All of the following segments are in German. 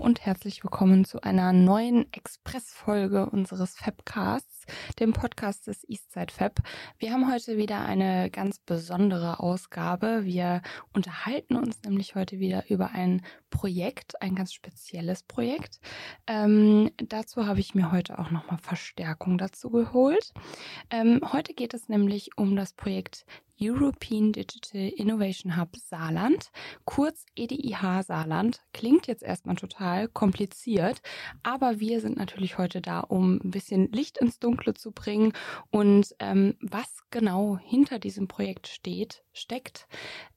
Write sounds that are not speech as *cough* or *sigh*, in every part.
und herzlich willkommen zu einer neuen Express-Folge unseres Fabcasts, dem Podcast des Eastside Fab. Wir haben heute wieder eine ganz besondere Ausgabe. Wir unterhalten uns nämlich heute wieder über ein Projekt, ein ganz spezielles Projekt. Ähm, dazu habe ich mir heute auch nochmal Verstärkung dazu geholt. Ähm, heute geht es nämlich um das Projekt European Digital Innovation Hub Saarland, kurz EDIH Saarland. Klingt jetzt erstmal total kompliziert, aber wir sind natürlich heute da, um ein bisschen Licht ins Dunkle zu bringen und ähm, was genau hinter diesem Projekt steht, steckt,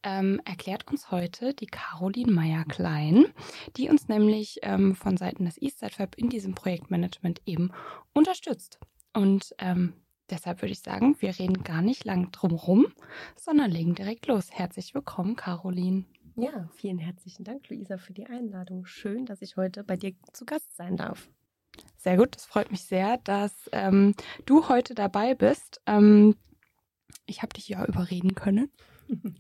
ähm, erklärt uns heute die Caroline Meyer-Klein, die uns nämlich ähm, von Seiten des Eastside Fab in diesem Projektmanagement eben unterstützt. Und ähm, Deshalb würde ich sagen, wir reden gar nicht lang drum rum, sondern legen direkt los. Herzlich willkommen, Caroline. Ja, vielen herzlichen Dank, Luisa, für die Einladung. Schön, dass ich heute bei dir zu Gast sein darf. Sehr gut, das freut mich sehr, dass ähm, du heute dabei bist. Ähm, ich habe dich ja überreden können. *laughs*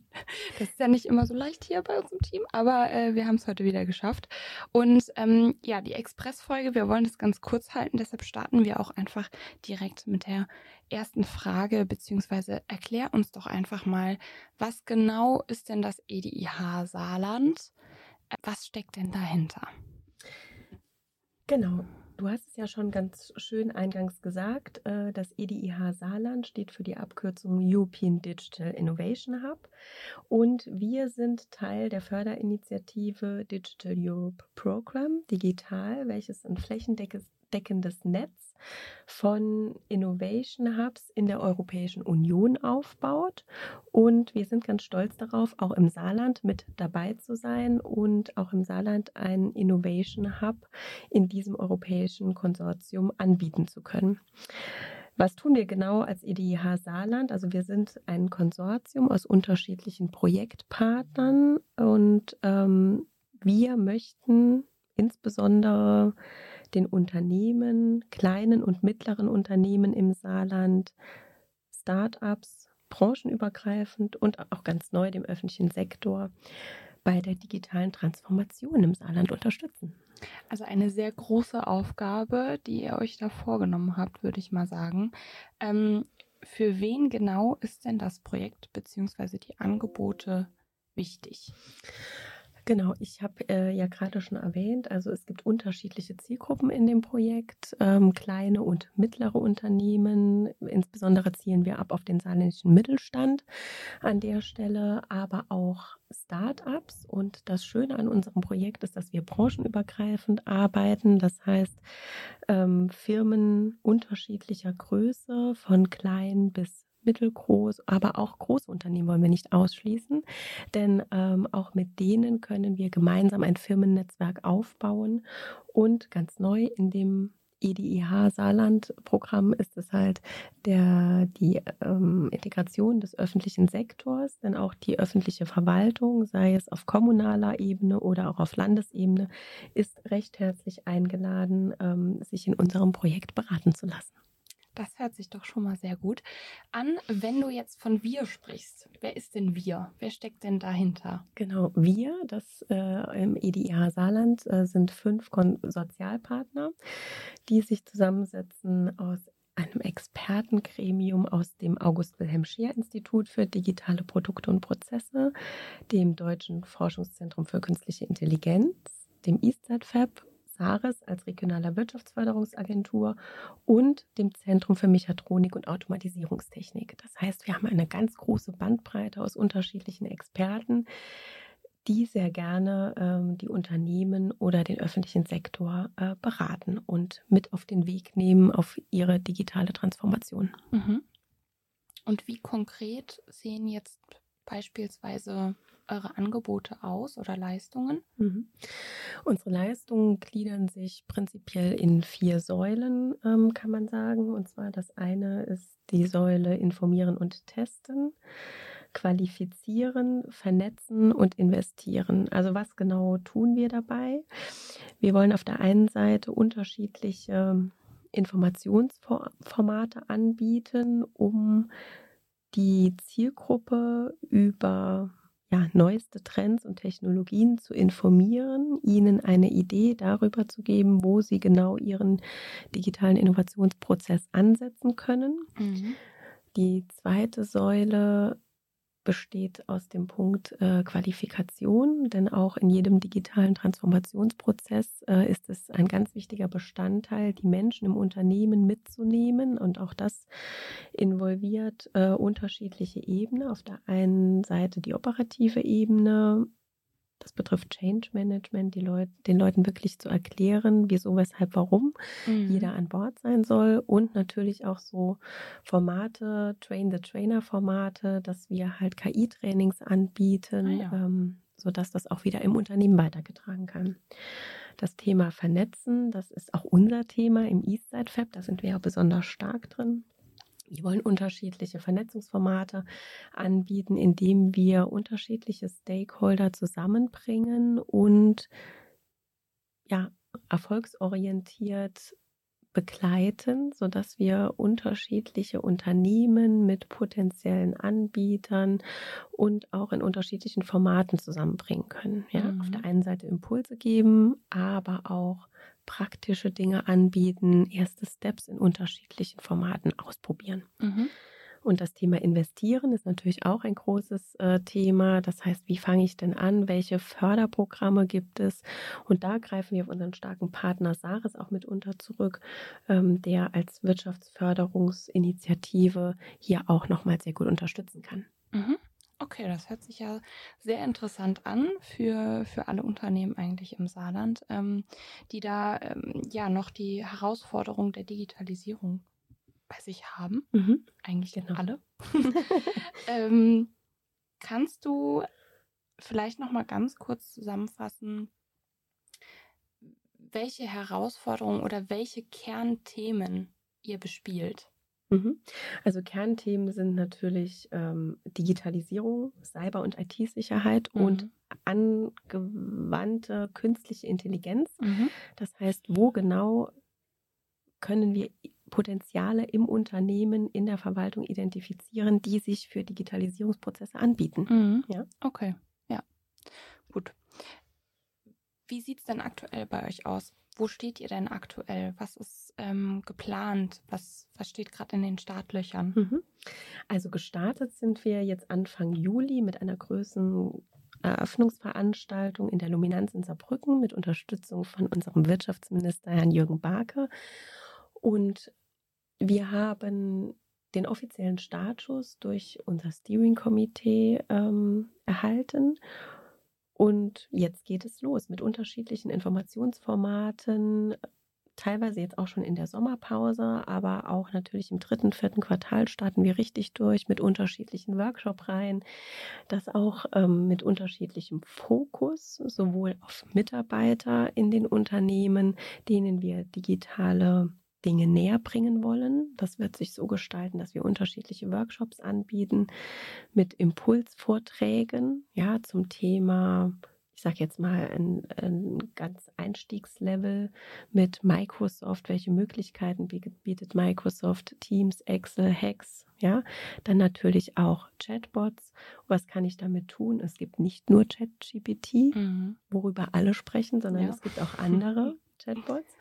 Das ist ja nicht immer so leicht hier bei uns im Team, aber äh, wir haben es heute wieder geschafft. Und ähm, ja, die Expressfolge, wir wollen das ganz kurz halten, deshalb starten wir auch einfach direkt mit der ersten Frage, beziehungsweise erklär uns doch einfach mal, was genau ist denn das EDIH Saarland? Was steckt denn dahinter? Genau. Du hast es ja schon ganz schön eingangs gesagt. Äh, das EDIH Saarland steht für die Abkürzung European Digital Innovation Hub. Und wir sind Teil der Förderinitiative Digital Europe Program Digital, welches ein flächendeckendes Netz von Innovation Hubs in der Europäischen Union aufbaut. Und wir sind ganz stolz darauf, auch im Saarland mit dabei zu sein und auch im Saarland einen Innovation Hub in diesem europäischen Konsortium anbieten zu können. Was tun wir genau als EDIH Saarland? Also wir sind ein Konsortium aus unterschiedlichen Projektpartnern und ähm, wir möchten insbesondere den Unternehmen, kleinen und mittleren Unternehmen im Saarland, Start-ups, branchenübergreifend und auch ganz neu dem öffentlichen Sektor bei der digitalen Transformation im Saarland unterstützen. Also eine sehr große Aufgabe, die ihr euch da vorgenommen habt, würde ich mal sagen. Ähm, für wen genau ist denn das Projekt bzw. die Angebote wichtig? Genau, ich habe äh, ja gerade schon erwähnt, also es gibt unterschiedliche Zielgruppen in dem Projekt, ähm, kleine und mittlere Unternehmen. Insbesondere zielen wir ab auf den saarländischen Mittelstand an der Stelle, aber auch Start-ups. Und das Schöne an unserem Projekt ist, dass wir branchenübergreifend arbeiten. Das heißt, ähm, Firmen unterschiedlicher Größe, von klein bis mittelgroß, aber auch große Unternehmen wollen wir nicht ausschließen, denn ähm, auch mit denen können wir gemeinsam ein Firmennetzwerk aufbauen. Und ganz neu in dem EDIH Saarland Programm ist es halt der, die ähm, Integration des öffentlichen Sektors, denn auch die öffentliche Verwaltung, sei es auf kommunaler Ebene oder auch auf Landesebene, ist recht herzlich eingeladen, ähm, sich in unserem Projekt beraten zu lassen. Das hört sich doch schon mal sehr gut an. Wenn du jetzt von wir sprichst, wer ist denn wir? Wer steckt denn dahinter? Genau, wir, das äh, im EDIH Saarland äh, sind fünf Konsortialpartner, die sich zusammensetzen aus einem Expertengremium aus dem August Wilhelm Scheer Institut für digitale Produkte und Prozesse, dem Deutschen Forschungszentrum für künstliche Intelligenz, dem Eastside Fab SARES als regionaler Wirtschaftsförderungsagentur und dem Zentrum für Mechatronik und Automatisierungstechnik. Das heißt, wir haben eine ganz große Bandbreite aus unterschiedlichen Experten, die sehr gerne ähm, die Unternehmen oder den öffentlichen Sektor äh, beraten und mit auf den Weg nehmen auf ihre digitale Transformation. Mhm. Und wie konkret sehen jetzt beispielsweise eure Angebote aus oder Leistungen? Mhm. Unsere Leistungen gliedern sich prinzipiell in vier Säulen, ähm, kann man sagen. Und zwar das eine ist die Säule Informieren und Testen, Qualifizieren, Vernetzen und Investieren. Also was genau tun wir dabei? Wir wollen auf der einen Seite unterschiedliche Informationsformate anbieten, um die Zielgruppe über ja, neueste Trends und Technologien zu informieren, ihnen eine Idee darüber zu geben, wo sie genau ihren digitalen Innovationsprozess ansetzen können. Mhm. Die zweite Säule besteht aus dem Punkt äh, Qualifikation, denn auch in jedem digitalen Transformationsprozess äh, ist es ein ganz wichtiger Bestandteil, die Menschen im Unternehmen mitzunehmen und auch das involviert äh, unterschiedliche Ebenen. Auf der einen Seite die operative Ebene, das betrifft Change Management, die Leut den Leuten wirklich zu erklären, wieso, weshalb, warum mhm. jeder an Bord sein soll. Und natürlich auch so Formate, Train-the-Trainer-Formate, dass wir halt KI-Trainings anbieten, ah, ja. ähm, sodass das auch wieder im Unternehmen weitergetragen kann. Das Thema Vernetzen, das ist auch unser Thema im Eastside Fab, da sind wir ja besonders stark drin. Wir wollen unterschiedliche Vernetzungsformate anbieten, indem wir unterschiedliche Stakeholder zusammenbringen und ja, erfolgsorientiert begleiten, sodass wir unterschiedliche Unternehmen mit potenziellen Anbietern und auch in unterschiedlichen Formaten zusammenbringen können. Ja? Mhm. Auf der einen Seite Impulse geben, aber auch praktische Dinge anbieten, erste Steps in unterschiedlichen Formaten ausprobieren. Mhm. Und das Thema Investieren ist natürlich auch ein großes äh, Thema. Das heißt, wie fange ich denn an? Welche Förderprogramme gibt es? Und da greifen wir auf unseren starken Partner Saris auch mitunter zurück, ähm, der als Wirtschaftsförderungsinitiative hier auch nochmal sehr gut unterstützen kann. Mhm. Okay, das hört sich ja sehr interessant an für, für alle Unternehmen eigentlich im Saarland, ähm, die da ähm, ja noch die Herausforderung der Digitalisierung bei sich haben. Mhm. Eigentlich genau. alle. *laughs* *laughs* ähm, kannst du vielleicht noch mal ganz kurz zusammenfassen, welche Herausforderungen oder welche Kernthemen ihr bespielt? Mhm. Also Kernthemen sind natürlich ähm, Digitalisierung, Cyber- und IT-Sicherheit mhm. und angewandte künstliche Intelligenz. Mhm. Das heißt, wo genau können wir Potenziale im Unternehmen, in der Verwaltung identifizieren, die sich für Digitalisierungsprozesse anbieten. Mhm. Ja? Okay, ja. Gut. Wie sieht es denn aktuell bei euch aus? Wo steht ihr denn aktuell? Was ist ähm, geplant? Was, was steht gerade in den Startlöchern? Mhm. Also gestartet sind wir jetzt Anfang Juli mit einer größeren Eröffnungsveranstaltung in der Luminanz in Saarbrücken mit Unterstützung von unserem Wirtschaftsminister Herrn Jürgen Barke. Und wir haben den offiziellen Status durch unser Steering-Komitee ähm, erhalten und jetzt geht es los mit unterschiedlichen Informationsformaten, teilweise jetzt auch schon in der Sommerpause, aber auch natürlich im dritten, vierten Quartal starten wir richtig durch mit unterschiedlichen Workshop-Reihen, das auch ähm, mit unterschiedlichem Fokus, sowohl auf Mitarbeiter in den Unternehmen, denen wir digitale Dinge näher bringen wollen. Das wird sich so gestalten, dass wir unterschiedliche Workshops anbieten mit Impulsvorträgen, ja, zum Thema, ich sage jetzt mal ein, ein, ganz Einstiegslevel mit Microsoft. Welche Möglichkeiten bietet Microsoft? Teams, Excel, Hacks, ja. Dann natürlich auch Chatbots. Was kann ich damit tun? Es gibt nicht nur ChatGPT, mhm. worüber alle sprechen, sondern ja. es gibt auch *laughs* andere. Chatbots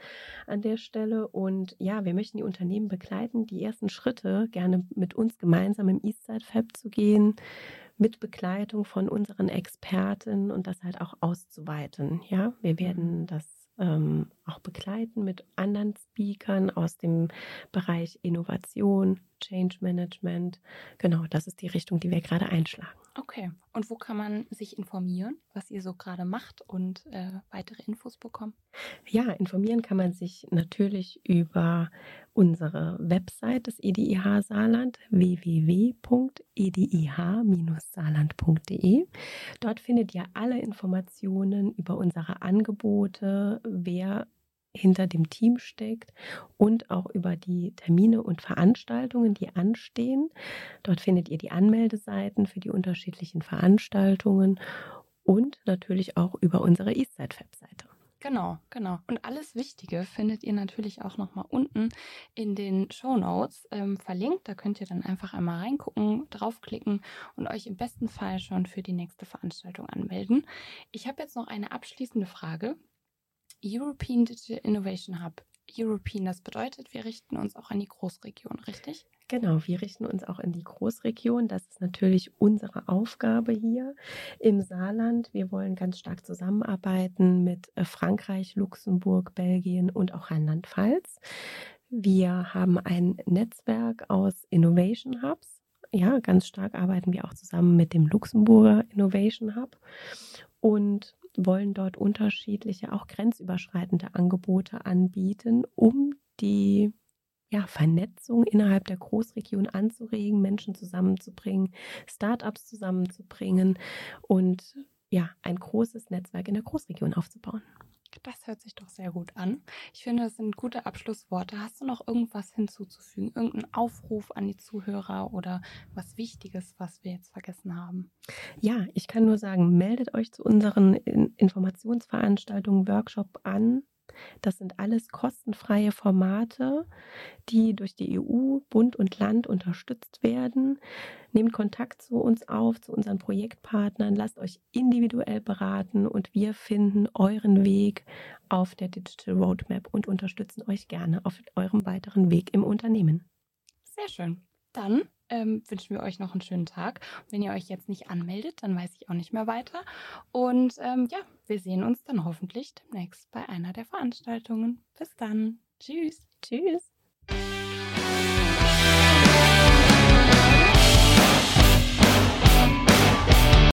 an der Stelle. Und ja, wir möchten die Unternehmen begleiten, die ersten Schritte gerne mit uns gemeinsam im Eastside Fab zu gehen, mit Begleitung von unseren Experten und das halt auch auszuweiten. Ja, wir werden das ähm, auch begleiten mit anderen Speakern aus dem Bereich Innovation, Change Management. Genau, das ist die Richtung, die wir gerade einschlagen. Okay. Und wo kann man sich informieren, was ihr so gerade macht und äh, weitere Infos bekommen? Ja, informieren kann man sich natürlich über unsere Website des EDIH Saarland www.edih-saarland.de. Dort findet ihr alle Informationen über unsere Angebote, wer hinter dem Team steckt und auch über die Termine und Veranstaltungen, die anstehen. Dort findet ihr die Anmeldeseiten für die unterschiedlichen Veranstaltungen und natürlich auch über unsere Eastside Fab Seite. Genau, genau. Und alles Wichtige findet ihr natürlich auch nochmal unten in den Show Notes ähm, verlinkt. Da könnt ihr dann einfach einmal reingucken, draufklicken und euch im besten Fall schon für die nächste Veranstaltung anmelden. Ich habe jetzt noch eine abschließende Frage. European Digital Innovation Hub European. Das bedeutet, wir richten uns auch an die Großregion, richtig? Genau, wir richten uns auch in die Großregion. Das ist natürlich unsere Aufgabe hier im Saarland. Wir wollen ganz stark zusammenarbeiten mit äh, Frankreich, Luxemburg, Belgien und auch Rheinland-Pfalz. Wir haben ein Netzwerk aus Innovation Hubs. Ja, ganz stark arbeiten wir auch zusammen mit dem Luxemburger Innovation Hub. Und wollen dort unterschiedliche, auch grenzüberschreitende Angebote anbieten, um die ja, Vernetzung innerhalb der Großregion anzuregen, Menschen zusammenzubringen, Startups zusammenzubringen und ja, ein großes Netzwerk in der Großregion aufzubauen. Das hört sich doch sehr gut an. Ich finde, das sind gute Abschlussworte. Hast du noch irgendwas hinzuzufügen? Irgendeinen Aufruf an die Zuhörer oder was Wichtiges, was wir jetzt vergessen haben? Ja, ich kann nur sagen, meldet euch zu unseren Informationsveranstaltungen, Workshop an. Das sind alles kostenfreie Formate, die durch die EU, Bund und Land unterstützt werden. Nehmt Kontakt zu uns auf, zu unseren Projektpartnern, lasst euch individuell beraten und wir finden euren Weg auf der Digital Roadmap und unterstützen euch gerne auf eurem weiteren Weg im Unternehmen. Sehr schön. Dann ähm, wünschen wir euch noch einen schönen Tag. Wenn ihr euch jetzt nicht anmeldet, dann weiß ich auch nicht mehr weiter. Und ähm, ja, wir sehen uns dann hoffentlich demnächst bei einer der Veranstaltungen. Bis dann. Tschüss. Tschüss.